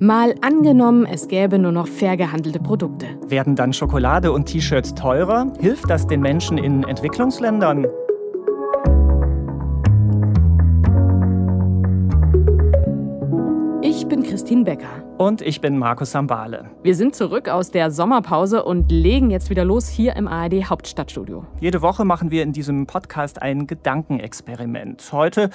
Mal angenommen, es gäbe nur noch fair gehandelte Produkte. Werden dann Schokolade und T-Shirts teurer? Hilft das den Menschen in Entwicklungsländern? Christine Becker. Und ich bin Markus Sambale. Wir sind zurück aus der Sommerpause und legen jetzt wieder los hier im ARD Hauptstadtstudio. Jede Woche machen wir in diesem Podcast ein Gedankenexperiment. Heute,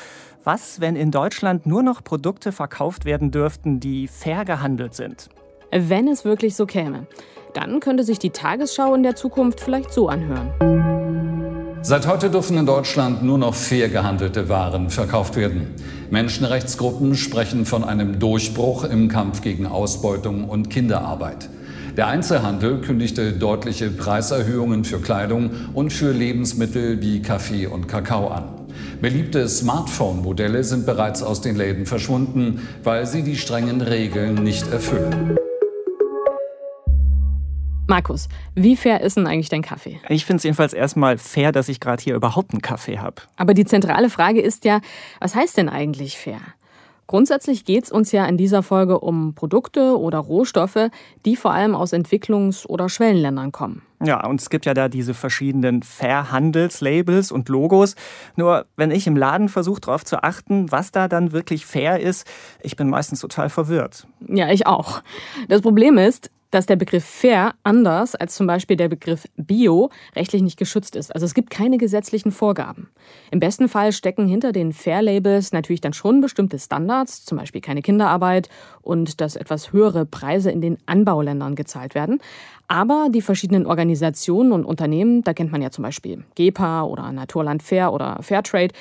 was, wenn in Deutschland nur noch Produkte verkauft werden dürften, die fair gehandelt sind? Wenn es wirklich so käme, dann könnte sich die Tagesschau in der Zukunft vielleicht so anhören. Seit heute dürfen in Deutschland nur noch fair gehandelte Waren verkauft werden. Menschenrechtsgruppen sprechen von einem Durchbruch im Kampf gegen Ausbeutung und Kinderarbeit. Der Einzelhandel kündigte deutliche Preiserhöhungen für Kleidung und für Lebensmittel wie Kaffee und Kakao an. Beliebte Smartphone-Modelle sind bereits aus den Läden verschwunden, weil sie die strengen Regeln nicht erfüllen. Markus, wie fair ist denn eigentlich dein Kaffee? Ich finde es jedenfalls erstmal fair, dass ich gerade hier überhaupt einen Kaffee habe. Aber die zentrale Frage ist ja, was heißt denn eigentlich fair? Grundsätzlich geht es uns ja in dieser Folge um Produkte oder Rohstoffe, die vor allem aus Entwicklungs- oder Schwellenländern kommen. Ja, und es gibt ja da diese verschiedenen Fair-Handelslabels und Logos. Nur wenn ich im Laden versuche darauf zu achten, was da dann wirklich fair ist, ich bin meistens total verwirrt. Ja, ich auch. Das Problem ist, dass der Begriff fair anders als zum Beispiel der Begriff bio rechtlich nicht geschützt ist. Also es gibt keine gesetzlichen Vorgaben. Im besten Fall stecken hinter den Fair-Labels natürlich dann schon bestimmte Standards, zum Beispiel keine Kinderarbeit und dass etwas höhere Preise in den Anbauländern gezahlt werden. Aber die verschiedenen Organisationen und Unternehmen, da kennt man ja zum Beispiel GEPA oder Naturland Fair oder Fairtrade,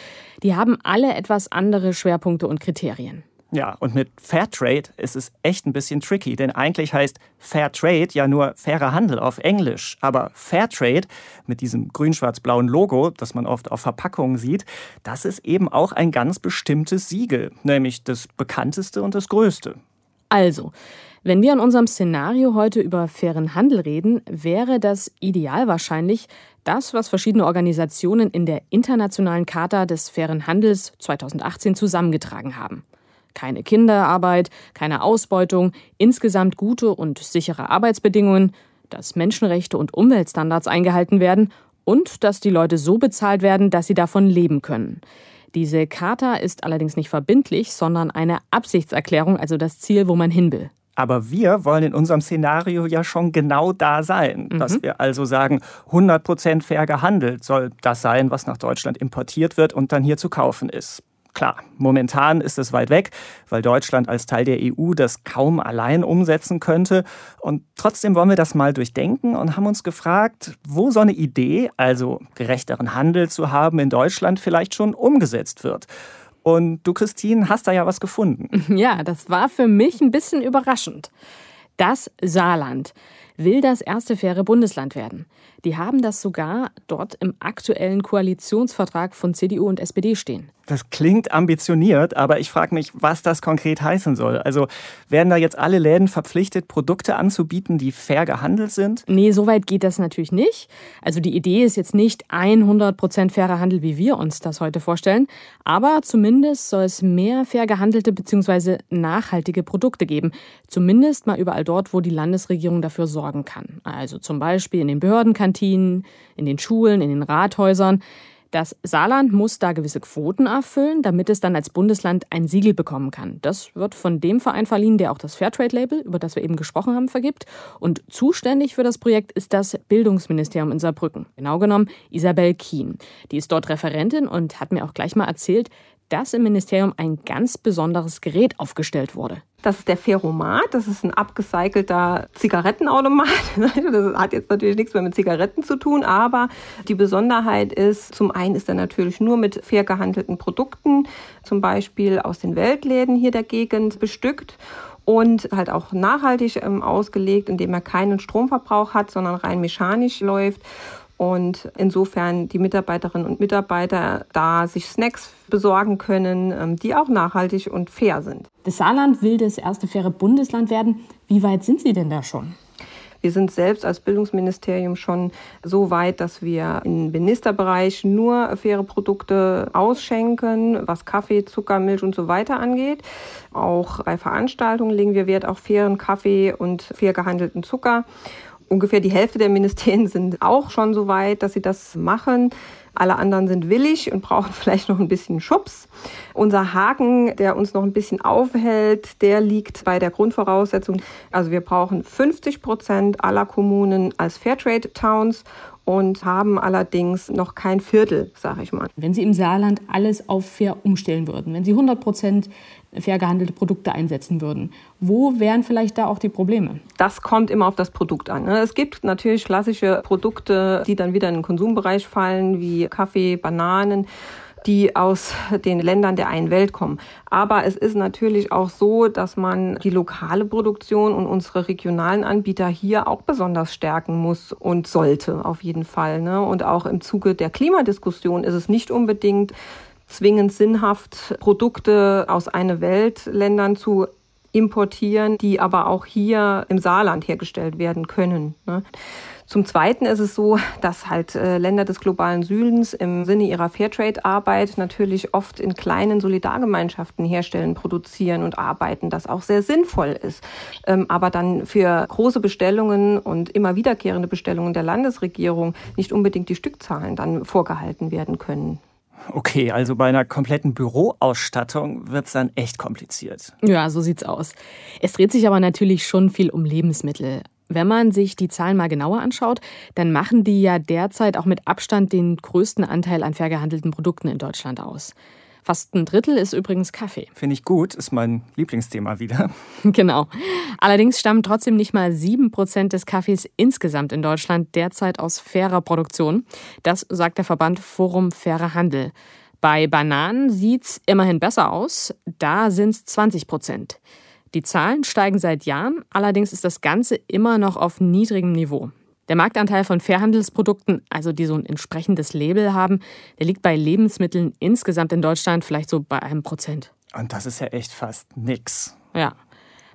die haben alle etwas andere Schwerpunkte und Kriterien. Ja, und mit Fairtrade ist es echt ein bisschen tricky, denn eigentlich heißt Fairtrade ja nur fairer Handel auf Englisch. Aber Fairtrade mit diesem grün-schwarz-blauen Logo, das man oft auf Verpackungen sieht, das ist eben auch ein ganz bestimmtes Siegel, nämlich das bekannteste und das größte. Also, wenn wir in unserem Szenario heute über fairen Handel reden, wäre das ideal wahrscheinlich das, was verschiedene Organisationen in der Internationalen Charta des fairen Handels 2018 zusammengetragen haben keine Kinderarbeit, keine Ausbeutung, insgesamt gute und sichere Arbeitsbedingungen, dass Menschenrechte und Umweltstandards eingehalten werden und dass die Leute so bezahlt werden, dass sie davon leben können. Diese Charta ist allerdings nicht verbindlich, sondern eine Absichtserklärung, also das Ziel, wo man hin will. Aber wir wollen in unserem Szenario ja schon genau da sein. Mhm. Dass wir also sagen, 100% fair gehandelt soll das sein, was nach Deutschland importiert wird und dann hier zu kaufen ist. Klar, momentan ist es weit weg, weil Deutschland als Teil der EU das kaum allein umsetzen könnte. Und trotzdem wollen wir das mal durchdenken und haben uns gefragt, wo so eine Idee, also gerechteren Handel zu haben in Deutschland, vielleicht schon umgesetzt wird. Und du, Christine, hast da ja was gefunden. Ja, das war für mich ein bisschen überraschend. Das Saarland will das erste faire Bundesland werden. Die haben das sogar dort im aktuellen Koalitionsvertrag von CDU und SPD stehen. Das klingt ambitioniert, aber ich frage mich, was das konkret heißen soll. Also werden da jetzt alle Läden verpflichtet, Produkte anzubieten, die fair gehandelt sind? Nee, so weit geht das natürlich nicht. Also die Idee ist jetzt nicht 100% fairer Handel, wie wir uns das heute vorstellen, aber zumindest soll es mehr fair gehandelte bzw. nachhaltige Produkte geben. Zumindest mal überall dort, wo die Landesregierung dafür sorgen kann. Also zum Beispiel in den Behördenkantinen, in den Schulen, in den Rathäusern. Das Saarland muss da gewisse Quoten erfüllen, damit es dann als Bundesland ein Siegel bekommen kann. Das wird von dem Verein verliehen, der auch das Fairtrade-Label, über das wir eben gesprochen haben, vergibt. Und zuständig für das Projekt ist das Bildungsministerium in Saarbrücken. Genau genommen Isabel Kien. Die ist dort Referentin und hat mir auch gleich mal erzählt, dass im Ministerium ein ganz besonderes Gerät aufgestellt wurde. Das ist der Ferromat, das ist ein abgecycelter Zigarettenautomat. Das hat jetzt natürlich nichts mehr mit Zigaretten zu tun, aber die Besonderheit ist, zum einen ist er natürlich nur mit fair gehandelten Produkten, zum Beispiel aus den Weltläden hier der Gegend bestückt und halt auch nachhaltig ähm, ausgelegt, indem er keinen Stromverbrauch hat, sondern rein mechanisch läuft und insofern die Mitarbeiterinnen und Mitarbeiter da sich Snacks besorgen können, ähm, die auch nachhaltig und fair sind. Das Saarland will das erste faire Bundesland werden. Wie weit sind Sie denn da schon? Wir sind selbst als Bildungsministerium schon so weit, dass wir im Ministerbereich nur faire Produkte ausschenken, was Kaffee, Zucker, Milch und so weiter angeht. Auch bei Veranstaltungen legen wir Wert auf fairen Kaffee und fair gehandelten Zucker. Ungefähr die Hälfte der Ministerien sind auch schon so weit, dass sie das machen. Alle anderen sind willig und brauchen vielleicht noch ein bisschen Schubs. Unser Haken, der uns noch ein bisschen aufhält, der liegt bei der Grundvoraussetzung. Also wir brauchen 50 Prozent aller Kommunen als Fairtrade Towns und haben allerdings noch kein Viertel, sage ich mal. Wenn Sie im Saarland alles auf fair umstellen würden, wenn Sie 100 Prozent fair gehandelte Produkte einsetzen würden, wo wären vielleicht da auch die Probleme? Das kommt immer auf das Produkt an. Ne? Es gibt natürlich klassische Produkte, die dann wieder in den Konsumbereich fallen, wie Kaffee, Bananen die aus den Ländern der einen Welt kommen. Aber es ist natürlich auch so, dass man die lokale Produktion und unsere regionalen Anbieter hier auch besonders stärken muss und sollte, auf jeden Fall. Ne? Und auch im Zuge der Klimadiskussion ist es nicht unbedingt zwingend sinnhaft, Produkte aus einer Welt Ländern zu importieren, die aber auch hier im Saarland hergestellt werden können. Ne? Zum Zweiten ist es so, dass halt äh, Länder des globalen Südens im Sinne ihrer Fairtrade-Arbeit natürlich oft in kleinen Solidargemeinschaften herstellen, produzieren und arbeiten, das auch sehr sinnvoll ist. Ähm, aber dann für große Bestellungen und immer wiederkehrende Bestellungen der Landesregierung nicht unbedingt die Stückzahlen dann vorgehalten werden können. Okay, also bei einer kompletten Büroausstattung wird es dann echt kompliziert. Ja, so sieht's aus. Es dreht sich aber natürlich schon viel um Lebensmittel. Wenn man sich die Zahlen mal genauer anschaut, dann machen die ja derzeit auch mit Abstand den größten Anteil an fair gehandelten Produkten in Deutschland aus. Fast ein Drittel ist übrigens Kaffee. Finde ich gut, ist mein Lieblingsthema wieder. genau. Allerdings stammen trotzdem nicht mal sieben Prozent des Kaffees insgesamt in Deutschland derzeit aus fairer Produktion. Das sagt der Verband Forum Fairer Handel. Bei Bananen sieht es immerhin besser aus. Da sind es 20 Prozent. Die Zahlen steigen seit Jahren, allerdings ist das Ganze immer noch auf niedrigem Niveau. Der Marktanteil von Fairhandelsprodukten, also die so ein entsprechendes Label haben, der liegt bei Lebensmitteln insgesamt in Deutschland vielleicht so bei einem Prozent. Und das ist ja echt fast nix. Ja.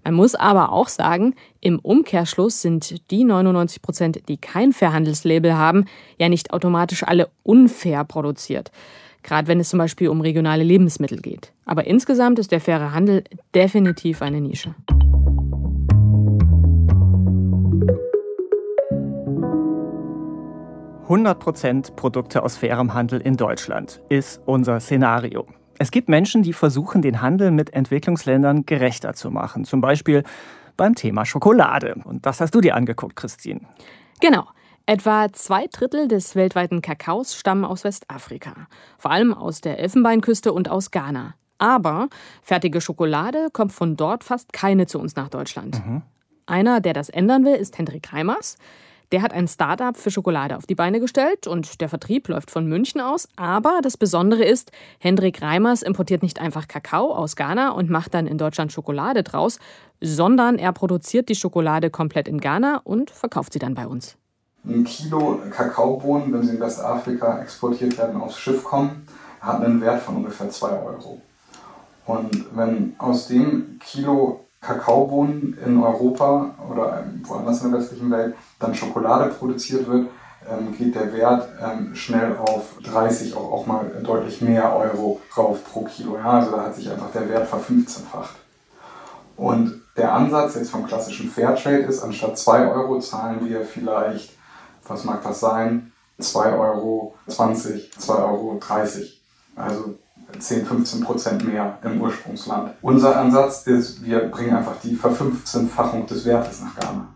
Man muss aber auch sagen, im Umkehrschluss sind die 99 Prozent, die kein Fairhandelslabel haben, ja nicht automatisch alle unfair produziert gerade wenn es zum Beispiel um regionale Lebensmittel geht. Aber insgesamt ist der faire Handel definitiv eine Nische. Prozent Produkte aus fairem Handel in Deutschland ist unser Szenario. Es gibt Menschen, die versuchen, den Handel mit Entwicklungsländern gerechter zu machen. Zum Beispiel beim Thema Schokolade. Und das hast du dir angeguckt, Christine. Genau. Etwa zwei Drittel des weltweiten Kakaos stammen aus Westafrika, vor allem aus der Elfenbeinküste und aus Ghana. Aber fertige Schokolade kommt von dort fast keine zu uns nach Deutschland. Mhm. Einer, der das ändern will, ist Hendrik Reimers. Der hat ein Startup für Schokolade auf die Beine gestellt und der Vertrieb läuft von München aus. Aber das Besondere ist, Hendrik Reimers importiert nicht einfach Kakao aus Ghana und macht dann in Deutschland Schokolade draus, sondern er produziert die Schokolade komplett in Ghana und verkauft sie dann bei uns ein Kilo Kakaobohnen, wenn sie in Westafrika exportiert werden, aufs Schiff kommen, hat einen Wert von ungefähr 2 Euro. Und wenn aus dem Kilo Kakaobohnen in Europa oder woanders in der westlichen Welt dann Schokolade produziert wird, ähm, geht der Wert ähm, schnell auf 30, auch, mal deutlich mehr Euro rauf pro Kilo. Also da hat sich einfach der Wert verfünfzehnfacht. Und der Ansatz jetzt vom klassischen Fairtrade ist, anstatt 2 Euro zahlen wir vielleicht was mag das sein? 2,20 Euro, 2,30 Euro. Also 10, 15 Prozent mehr im Ursprungsland. Unser Ansatz ist, wir bringen einfach die Verfünfzehnfachung des Wertes nach Ghana,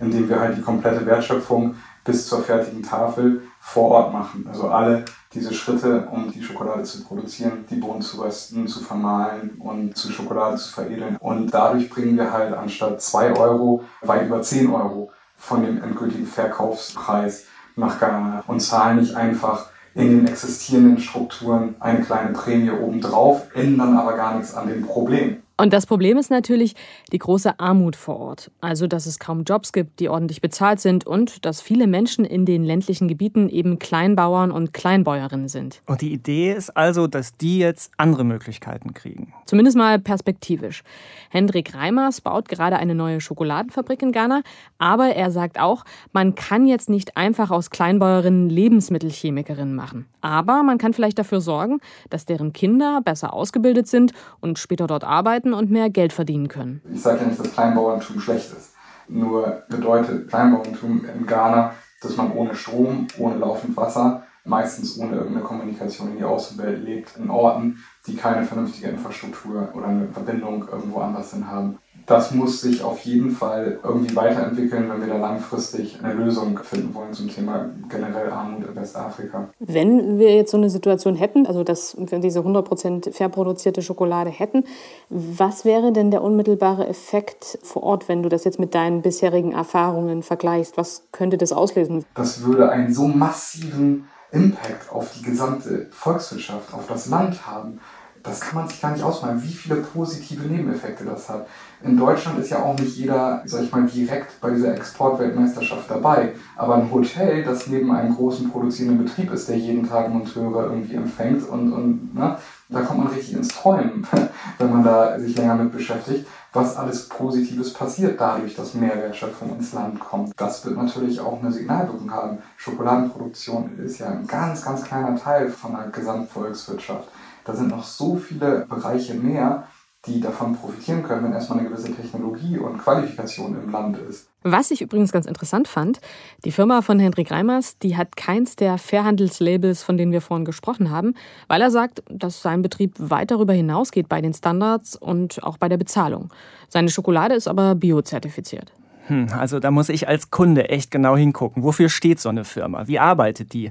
indem wir halt die komplette Wertschöpfung bis zur fertigen Tafel vor Ort machen. Also alle diese Schritte, um die Schokolade zu produzieren, die Bohnen zu rösten, zu vermahlen und zu Schokolade zu veredeln. Und dadurch bringen wir halt anstatt 2 Euro weit über 10 Euro von dem endgültigen Verkaufspreis nach Ghana und zahlen nicht einfach in den existierenden Strukturen eine kleine Prämie obendrauf, ändern aber gar nichts an dem Problem. Und das Problem ist natürlich die große Armut vor Ort. Also, dass es kaum Jobs gibt, die ordentlich bezahlt sind und dass viele Menschen in den ländlichen Gebieten eben Kleinbauern und Kleinbäuerinnen sind. Und die Idee ist also, dass die jetzt andere Möglichkeiten kriegen. Zumindest mal perspektivisch. Hendrik Reimers baut gerade eine neue Schokoladenfabrik in Ghana, aber er sagt auch, man kann jetzt nicht einfach aus Kleinbäuerinnen Lebensmittelchemikerinnen machen. Aber man kann vielleicht dafür sorgen, dass deren Kinder besser ausgebildet sind und später dort arbeiten und mehr Geld verdienen können. Ich sage ja nicht, dass Kleinbauerntum schlecht ist. Nur bedeutet Kleinbauerntum in Ghana, dass man ohne Strom, ohne laufend Wasser, meistens ohne irgendeine Kommunikation in die Außenwelt lebt, in Orten, die keine vernünftige Infrastruktur oder eine Verbindung irgendwo anders hin haben das muss sich auf jeden Fall irgendwie weiterentwickeln, wenn wir da langfristig eine Lösung finden wollen zum Thema generell Armut in Westafrika. Wenn wir jetzt so eine Situation hätten, also dass wir diese 100% fair produzierte Schokolade hätten, was wäre denn der unmittelbare Effekt vor Ort, wenn du das jetzt mit deinen bisherigen Erfahrungen vergleichst? Was könnte das auslösen? Das würde einen so massiven Impact auf die gesamte Volkswirtschaft, auf das Land haben das kann man sich gar nicht ausmalen, wie viele positive Nebeneffekte das hat. In Deutschland ist ja auch nicht jeder, sag ich mal, direkt bei dieser Exportweltmeisterschaft dabei. Aber ein Hotel, das neben einem großen produzierenden Betrieb ist, der jeden Tag Monteure irgendwie empfängt und, und ne, da kommt man richtig ins Träumen, wenn man da sich länger mit beschäftigt, was alles Positives passiert dadurch, dass mehr Wertschöpfung ins Land kommt. Das wird natürlich auch eine Signalwirkung haben. Schokoladenproduktion ist ja ein ganz, ganz kleiner Teil von der Gesamtvolkswirtschaft. Da sind noch so viele Bereiche mehr, die davon profitieren können, wenn erstmal eine gewisse Technologie und Qualifikation im Land ist. Was ich übrigens ganz interessant fand, die Firma von Hendrik Reimers, die hat keins der Fairhandelslabels, von denen wir vorhin gesprochen haben, weil er sagt, dass sein Betrieb weit darüber hinausgeht bei den Standards und auch bei der Bezahlung. Seine Schokolade ist aber biozertifiziert. Hm, also da muss ich als Kunde echt genau hingucken. Wofür steht so eine Firma? Wie arbeitet die?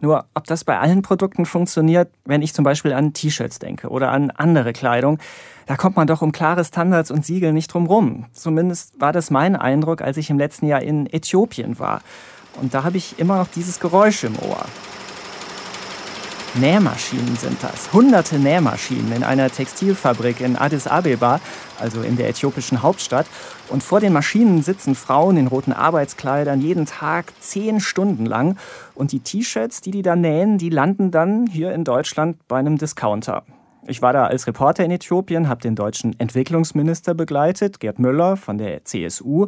Nur, ob das bei allen Produkten funktioniert, wenn ich zum Beispiel an T-Shirts denke oder an andere Kleidung, da kommt man doch um klare Standards und Siegel nicht drum rum. Zumindest war das mein Eindruck, als ich im letzten Jahr in Äthiopien war. Und da habe ich immer noch dieses Geräusch im Ohr. Nähmaschinen sind das. Hunderte Nähmaschinen in einer Textilfabrik in Addis Abeba, also in der äthiopischen Hauptstadt. Und vor den Maschinen sitzen Frauen in roten Arbeitskleidern jeden Tag zehn Stunden lang. Und die T-Shirts, die die da nähen, die landen dann hier in Deutschland bei einem Discounter. Ich war da als Reporter in Äthiopien, habe den deutschen Entwicklungsminister begleitet, Gerd Müller von der CSU.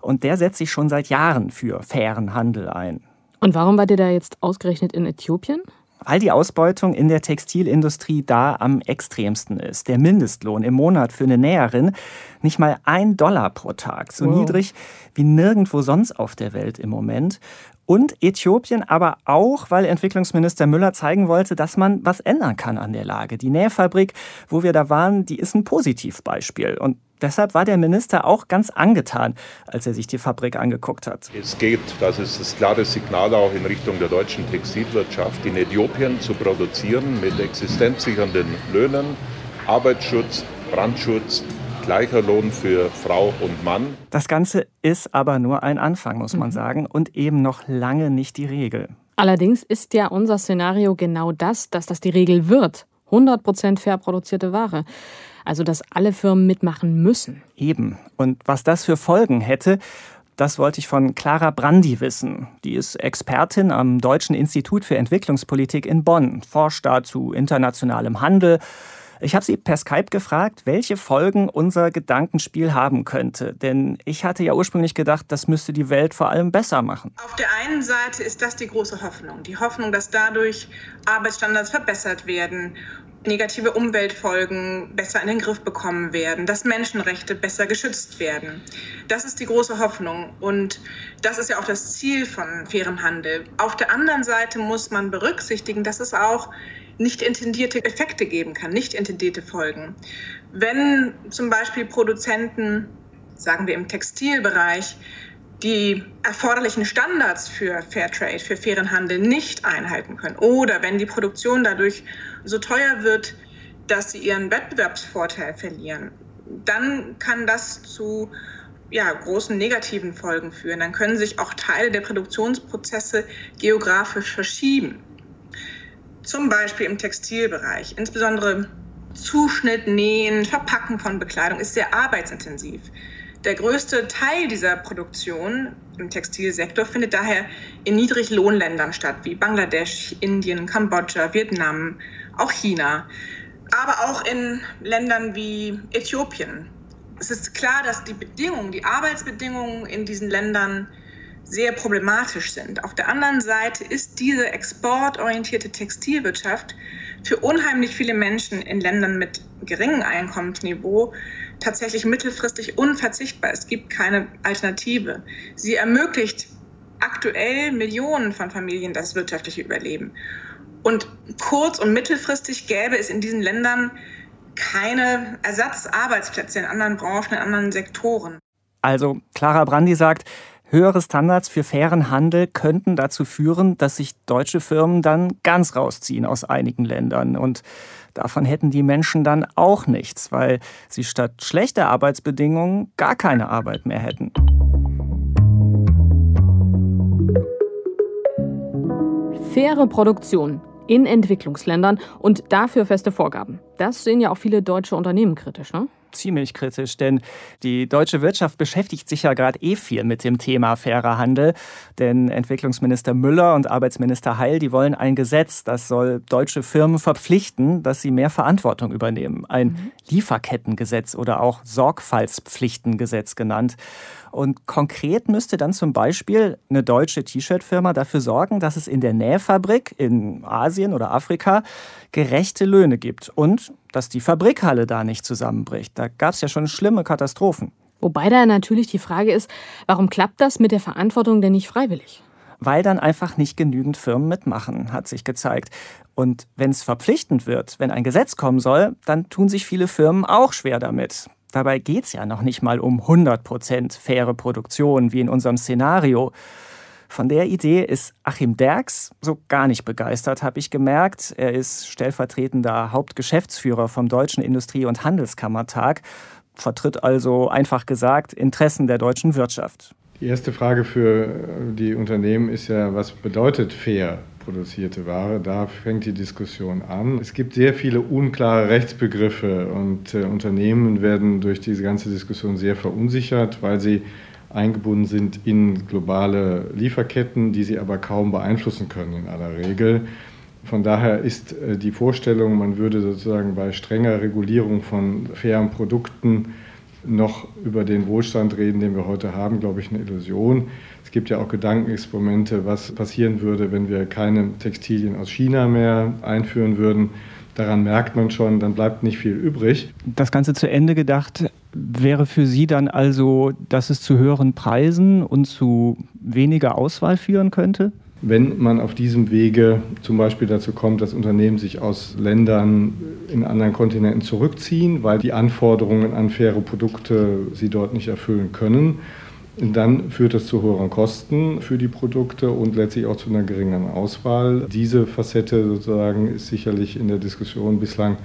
Und der setzt sich schon seit Jahren für fairen Handel ein. Und warum war der da jetzt ausgerechnet in Äthiopien? Weil die Ausbeutung in der Textilindustrie da am extremsten ist. Der Mindestlohn im Monat für eine Näherin nicht mal ein Dollar pro Tag, so wow. niedrig wie nirgendwo sonst auf der Welt im Moment. Und Äthiopien aber auch, weil Entwicklungsminister Müller zeigen wollte, dass man was ändern kann an der Lage. Die Nähfabrik, wo wir da waren, die ist ein Positivbeispiel. Und deshalb war der Minister auch ganz angetan, als er sich die Fabrik angeguckt hat. Es geht, das ist das klare Signal auch in Richtung der deutschen Textilwirtschaft, in Äthiopien zu produzieren mit existenzsichernden Löhnen, Arbeitsschutz, Brandschutz, gleicher Lohn für Frau und Mann. Das Ganze ist aber nur ein Anfang, muss man mhm. sagen, und eben noch lange nicht die Regel. Allerdings ist ja unser Szenario genau das, dass das die Regel wird. 100% fair produzierte Ware. Also, dass alle Firmen mitmachen müssen. Eben. Und was das für Folgen hätte, das wollte ich von Clara Brandi wissen. Die ist Expertin am Deutschen Institut für Entwicklungspolitik in Bonn, forscht da zu internationalem Handel, ich habe sie per Skype gefragt, welche Folgen unser Gedankenspiel haben könnte. Denn ich hatte ja ursprünglich gedacht, das müsste die Welt vor allem besser machen. Auf der einen Seite ist das die große Hoffnung. Die Hoffnung, dass dadurch Arbeitsstandards verbessert werden negative Umweltfolgen besser in den Griff bekommen werden, dass Menschenrechte besser geschützt werden. Das ist die große Hoffnung und das ist ja auch das Ziel von fairem Handel. Auf der anderen Seite muss man berücksichtigen, dass es auch nicht intendierte Effekte geben kann, nicht intendierte Folgen. Wenn zum Beispiel Produzenten, sagen wir im Textilbereich, die erforderlichen Standards für Fairtrade, für fairen Handel nicht einhalten können oder wenn die Produktion dadurch so teuer wird, dass sie ihren Wettbewerbsvorteil verlieren, dann kann das zu ja, großen negativen Folgen führen. Dann können sich auch Teile der Produktionsprozesse geografisch verschieben zum Beispiel im Textilbereich, insbesondere Zuschnitt, Nähen, Verpacken von Bekleidung ist sehr arbeitsintensiv. Der größte Teil dieser Produktion im Textilsektor findet daher in Niedriglohnländern statt, wie Bangladesch, Indien, Kambodscha, Vietnam, auch China, aber auch in Ländern wie Äthiopien. Es ist klar, dass die Bedingungen, die Arbeitsbedingungen in diesen Ländern sehr problematisch sind. Auf der anderen Seite ist diese exportorientierte Textilwirtschaft für unheimlich viele Menschen in Ländern mit geringem Einkommensniveau tatsächlich mittelfristig unverzichtbar. Es gibt keine Alternative. Sie ermöglicht aktuell Millionen von Familien das wirtschaftliche Überleben. Und kurz- und mittelfristig gäbe es in diesen Ländern keine Ersatzarbeitsplätze in anderen Branchen, in anderen Sektoren. Also Clara Brandi sagt, Höhere Standards für fairen Handel könnten dazu führen, dass sich deutsche Firmen dann ganz rausziehen aus einigen Ländern. Und davon hätten die Menschen dann auch nichts, weil sie statt schlechter Arbeitsbedingungen gar keine Arbeit mehr hätten. Faire Produktion in Entwicklungsländern und dafür feste Vorgaben. Das sehen ja auch viele deutsche Unternehmen kritisch, ne? Ziemlich kritisch, denn die deutsche Wirtschaft beschäftigt sich ja gerade eh viel mit dem Thema fairer Handel. Denn Entwicklungsminister Müller und Arbeitsminister Heil, die wollen ein Gesetz, das soll deutsche Firmen verpflichten, dass sie mehr Verantwortung übernehmen. Ein mhm. Lieferkettengesetz oder auch Sorgfaltspflichtengesetz genannt. Und konkret müsste dann zum Beispiel eine deutsche T-Shirt-Firma dafür sorgen, dass es in der Nähfabrik in Asien oder Afrika gerechte Löhne gibt und dass die Fabrikhalle da nicht zusammenbricht. Da gab es ja schon schlimme Katastrophen. Wobei da natürlich die Frage ist, warum klappt das mit der Verantwortung denn nicht freiwillig? Weil dann einfach nicht genügend Firmen mitmachen, hat sich gezeigt. Und wenn es verpflichtend wird, wenn ein Gesetz kommen soll, dann tun sich viele Firmen auch schwer damit. Dabei geht es ja noch nicht mal um 100% faire Produktion wie in unserem Szenario. Von der Idee ist Achim Derks so gar nicht begeistert, habe ich gemerkt. Er ist stellvertretender Hauptgeschäftsführer vom Deutschen Industrie- und Handelskammertag, vertritt also einfach gesagt Interessen der deutschen Wirtschaft. Die erste Frage für die Unternehmen ist ja, was bedeutet fair? Produzierte Ware. Da fängt die Diskussion an. Es gibt sehr viele unklare Rechtsbegriffe und äh, Unternehmen werden durch diese ganze Diskussion sehr verunsichert, weil sie eingebunden sind in globale Lieferketten, die sie aber kaum beeinflussen können in aller Regel. Von daher ist äh, die Vorstellung, man würde sozusagen bei strenger Regulierung von fairen Produkten noch über den Wohlstand reden, den wir heute haben, glaube ich, eine Illusion. Es gibt ja auch Gedankenexperimente, was passieren würde, wenn wir keine Textilien aus China mehr einführen würden. Daran merkt man schon, dann bleibt nicht viel übrig. Das Ganze zu Ende gedacht wäre für Sie dann also, dass es zu höheren Preisen und zu weniger Auswahl führen könnte? Wenn man auf diesem Wege zum Beispiel dazu kommt, dass Unternehmen sich aus Ländern in anderen Kontinenten zurückziehen, weil die Anforderungen an faire Produkte sie dort nicht erfüllen können, dann führt das zu höheren Kosten für die Produkte und letztlich auch zu einer geringeren Auswahl. Diese Facette sozusagen ist sicherlich in der Diskussion bislang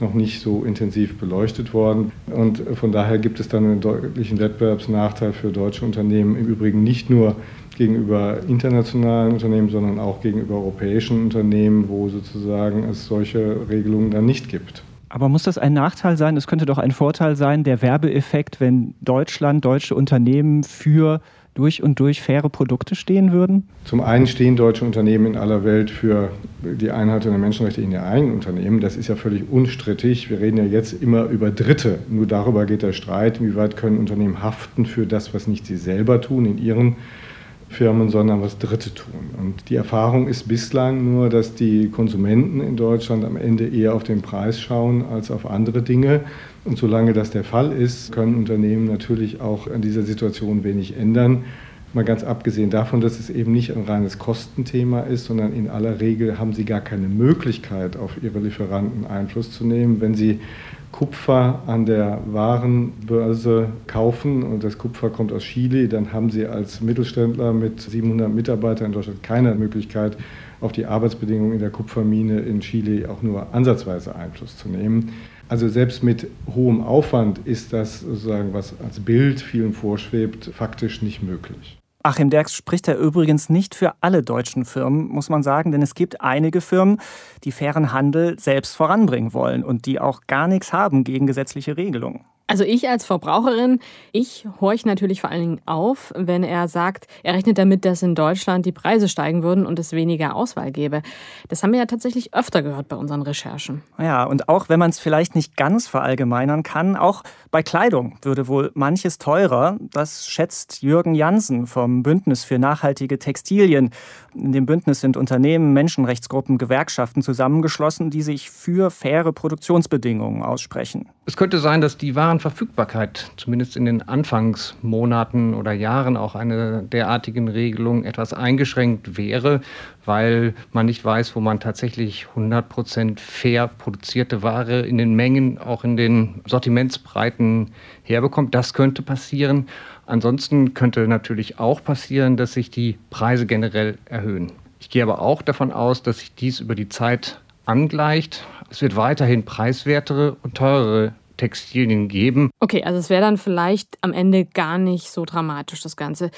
noch nicht so intensiv beleuchtet worden. Und von daher gibt es dann einen deutlichen Wettbewerbsnachteil für deutsche Unternehmen, im Übrigen nicht nur gegenüber internationalen Unternehmen, sondern auch gegenüber europäischen Unternehmen, wo sozusagen es solche Regelungen dann nicht gibt. Aber muss das ein Nachteil sein? Es könnte doch ein Vorteil sein, der Werbeeffekt, wenn Deutschland, deutsche Unternehmen für durch und durch faire Produkte stehen würden? Zum einen stehen deutsche Unternehmen in aller Welt für die Einhaltung der Menschenrechte in ihren eigenen Unternehmen. Das ist ja völlig unstrittig. Wir reden ja jetzt immer über Dritte. Nur darüber geht der Streit, inwieweit können Unternehmen haften für das, was nicht sie selber tun in ihren Firmen, sondern was Dritte tun. Und die Erfahrung ist bislang nur, dass die Konsumenten in Deutschland am Ende eher auf den Preis schauen als auf andere Dinge. Und solange das der Fall ist, können Unternehmen natürlich auch an dieser Situation wenig ändern. Mal ganz abgesehen davon, dass es eben nicht ein reines Kostenthema ist, sondern in aller Regel haben sie gar keine Möglichkeit, auf ihre Lieferanten Einfluss zu nehmen. Wenn sie Kupfer an der Warenbörse kaufen und das Kupfer kommt aus Chile, dann haben Sie als Mittelständler mit 700 Mitarbeitern in Deutschland keine Möglichkeit, auf die Arbeitsbedingungen in der Kupfermine in Chile auch nur ansatzweise Einfluss zu nehmen. Also selbst mit hohem Aufwand ist das sozusagen, was als Bild vielen vorschwebt, faktisch nicht möglich. Achim Derks spricht er übrigens nicht für alle deutschen Firmen, muss man sagen, denn es gibt einige Firmen, die fairen Handel selbst voranbringen wollen und die auch gar nichts haben gegen gesetzliche Regelungen. Also ich als Verbraucherin, ich horche natürlich vor allen Dingen auf, wenn er sagt, er rechnet damit, dass in Deutschland die Preise steigen würden und es weniger Auswahl gäbe. Das haben wir ja tatsächlich öfter gehört bei unseren Recherchen. Ja, und auch wenn man es vielleicht nicht ganz verallgemeinern kann, auch bei Kleidung würde wohl manches teurer. Das schätzt Jürgen Jansen vom Bündnis für nachhaltige Textilien. In dem Bündnis sind Unternehmen, Menschenrechtsgruppen, Gewerkschaften zusammengeschlossen, die sich für faire Produktionsbedingungen aussprechen. Es könnte sein, dass die Warenverfügbarkeit zumindest in den Anfangsmonaten oder Jahren auch eine derartigen Regelung etwas eingeschränkt wäre, weil man nicht weiß, wo man tatsächlich 100% fair produzierte Ware in den Mengen, auch in den Sortimentsbreiten herbekommt. Das könnte passieren. Ansonsten könnte natürlich auch passieren, dass sich die Preise generell erhöhen. Ich gehe aber auch davon aus, dass sich dies über die Zeit angleicht. Es wird weiterhin preiswertere und teurere Textilien geben. Okay, also es wäre dann vielleicht am Ende gar nicht so dramatisch, das Ganze.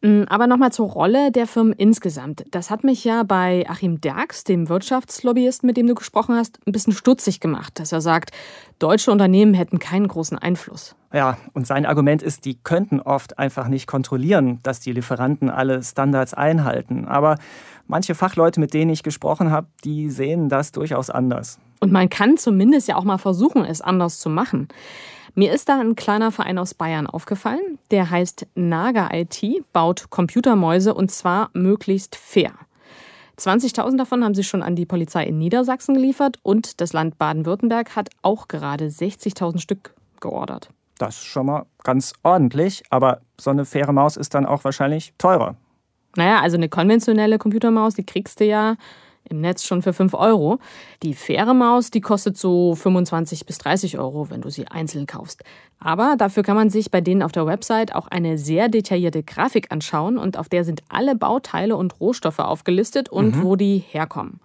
Mm, aber nochmal zur Rolle der Firmen insgesamt. Das hat mich ja bei Achim Derks, dem Wirtschaftslobbyisten, mit dem du gesprochen hast, ein bisschen stutzig gemacht, dass er sagt, deutsche Unternehmen hätten keinen großen Einfluss. Ja, und sein Argument ist, die könnten oft einfach nicht kontrollieren, dass die Lieferanten alle Standards einhalten. Aber manche Fachleute, mit denen ich gesprochen habe, die sehen das durchaus anders. Und man kann zumindest ja auch mal versuchen, es anders zu machen. Mir ist da ein kleiner Verein aus Bayern aufgefallen, der heißt Naga IT, baut Computermäuse und zwar möglichst fair. 20.000 davon haben sie schon an die Polizei in Niedersachsen geliefert und das Land Baden-Württemberg hat auch gerade 60.000 Stück geordert. Das ist schon mal ganz ordentlich, aber so eine faire Maus ist dann auch wahrscheinlich teurer. Naja, also eine konventionelle Computermaus, die kriegst du ja im Netz schon für 5 Euro. Die faire Maus, die kostet so 25 bis 30 Euro, wenn du sie einzeln kaufst. Aber dafür kann man sich bei denen auf der Website auch eine sehr detaillierte Grafik anschauen und auf der sind alle Bauteile und Rohstoffe aufgelistet und mhm. wo die herkommen.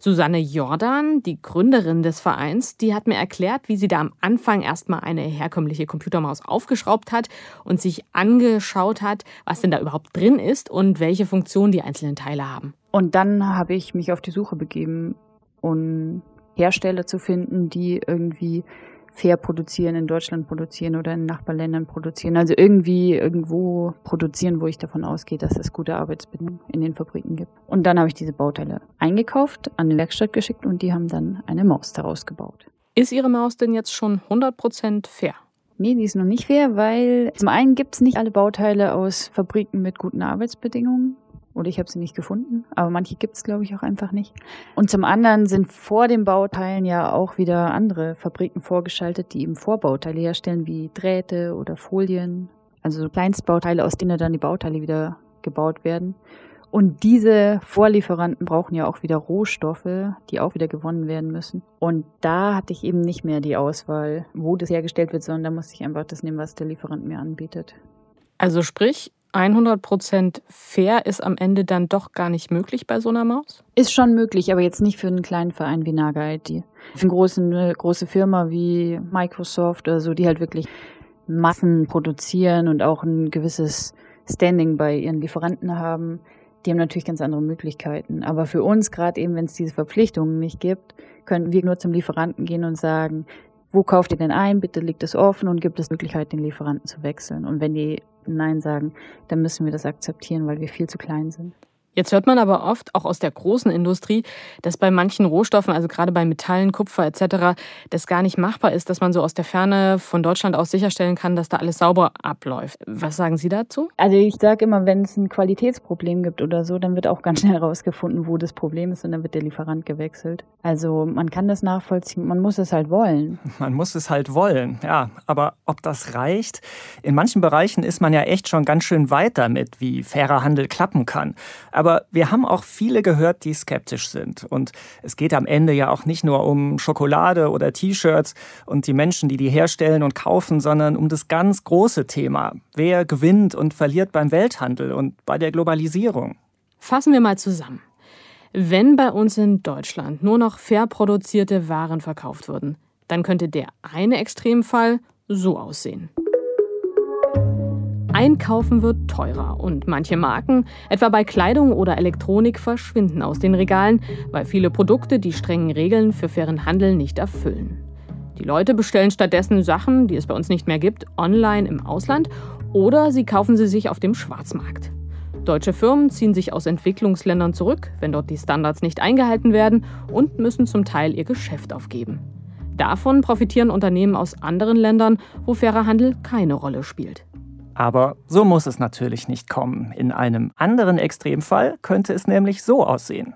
Susanne Jordan, die Gründerin des Vereins, die hat mir erklärt, wie sie da am Anfang erstmal eine herkömmliche Computermaus aufgeschraubt hat und sich angeschaut hat, was denn da überhaupt drin ist und welche Funktion die einzelnen Teile haben. Und dann habe ich mich auf die Suche begeben, um Hersteller zu finden, die irgendwie fair produzieren, in Deutschland produzieren oder in Nachbarländern produzieren. Also irgendwie irgendwo produzieren, wo ich davon ausgehe, dass es gute Arbeitsbedingungen in den Fabriken gibt. Und dann habe ich diese Bauteile eingekauft, an die Werkstatt geschickt und die haben dann eine Maus daraus gebaut. Ist Ihre Maus denn jetzt schon 100% fair? Nee, die ist noch nicht fair, weil zum einen gibt es nicht alle Bauteile aus Fabriken mit guten Arbeitsbedingungen. Oder ich habe sie nicht gefunden. Aber manche gibt es, glaube ich, auch einfach nicht. Und zum anderen sind vor den Bauteilen ja auch wieder andere Fabriken vorgeschaltet, die eben Vorbauteile herstellen, wie Drähte oder Folien. Also so Kleinstbauteile, aus denen dann die Bauteile wieder gebaut werden. Und diese Vorlieferanten brauchen ja auch wieder Rohstoffe, die auch wieder gewonnen werden müssen. Und da hatte ich eben nicht mehr die Auswahl, wo das hergestellt wird, sondern da musste ich einfach das nehmen, was der Lieferant mir anbietet. Also sprich, 100% fair ist am Ende dann doch gar nicht möglich bei so einer Maus? Ist schon möglich, aber jetzt nicht für einen kleinen Verein wie Naga IT. Für eine große, eine große Firma wie Microsoft oder so, die halt wirklich Massen produzieren und auch ein gewisses Standing bei ihren Lieferanten haben, die haben natürlich ganz andere Möglichkeiten. Aber für uns, gerade eben, wenn es diese Verpflichtungen nicht gibt, können wir nur zum Lieferanten gehen und sagen, wo kauft ihr denn ein? Bitte liegt es offen und gibt es Möglichkeit, den Lieferanten zu wechseln. Und wenn die Nein sagen, dann müssen wir das akzeptieren, weil wir viel zu klein sind. Jetzt hört man aber oft, auch aus der großen Industrie, dass bei manchen Rohstoffen, also gerade bei Metallen, Kupfer etc., das gar nicht machbar ist, dass man so aus der Ferne von Deutschland aus sicherstellen kann, dass da alles sauber abläuft. Was sagen Sie dazu? Also ich sage immer, wenn es ein Qualitätsproblem gibt oder so, dann wird auch ganz schnell herausgefunden, wo das Problem ist und dann wird der Lieferant gewechselt. Also man kann das nachvollziehen, man muss es halt wollen. Man muss es halt wollen, ja. Aber ob das reicht? In manchen Bereichen ist man ja echt schon ganz schön weit damit, wie fairer Handel klappen kann. Aber aber wir haben auch viele gehört, die skeptisch sind. Und es geht am Ende ja auch nicht nur um Schokolade oder T-Shirts und die Menschen, die die herstellen und kaufen, sondern um das ganz große Thema. Wer gewinnt und verliert beim Welthandel und bei der Globalisierung? Fassen wir mal zusammen. Wenn bei uns in Deutschland nur noch fair produzierte Waren verkauft würden, dann könnte der eine Extremfall so aussehen. Einkaufen wird teurer und manche Marken, etwa bei Kleidung oder Elektronik, verschwinden aus den Regalen, weil viele Produkte die strengen Regeln für fairen Handel nicht erfüllen. Die Leute bestellen stattdessen Sachen, die es bei uns nicht mehr gibt, online im Ausland oder sie kaufen sie sich auf dem Schwarzmarkt. Deutsche Firmen ziehen sich aus Entwicklungsländern zurück, wenn dort die Standards nicht eingehalten werden und müssen zum Teil ihr Geschäft aufgeben. Davon profitieren Unternehmen aus anderen Ländern, wo fairer Handel keine Rolle spielt. Aber so muss es natürlich nicht kommen. In einem anderen Extremfall könnte es nämlich so aussehen.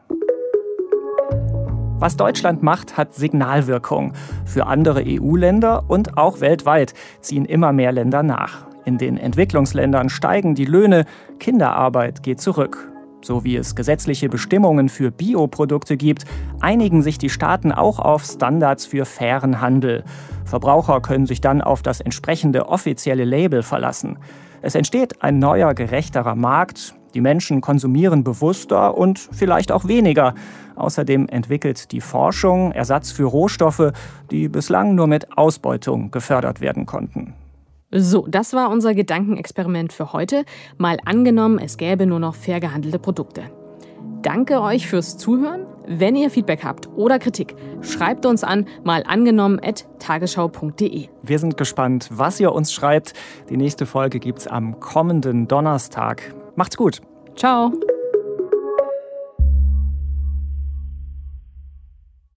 Was Deutschland macht, hat Signalwirkung. Für andere EU-Länder und auch weltweit ziehen immer mehr Länder nach. In den Entwicklungsländern steigen die Löhne, Kinderarbeit geht zurück. So wie es gesetzliche Bestimmungen für Bioprodukte gibt, einigen sich die Staaten auch auf Standards für fairen Handel. Verbraucher können sich dann auf das entsprechende offizielle Label verlassen. Es entsteht ein neuer, gerechterer Markt. Die Menschen konsumieren bewusster und vielleicht auch weniger. Außerdem entwickelt die Forschung Ersatz für Rohstoffe, die bislang nur mit Ausbeutung gefördert werden konnten. So, das war unser Gedankenexperiment für heute. Mal angenommen, es gäbe nur noch fair gehandelte Produkte. Danke euch fürs Zuhören. Wenn ihr Feedback habt oder Kritik, schreibt uns an mal angenommen at tagesschau.de. Wir sind gespannt, was ihr uns schreibt. Die nächste Folge gibt's am kommenden Donnerstag. Macht's gut. Ciao.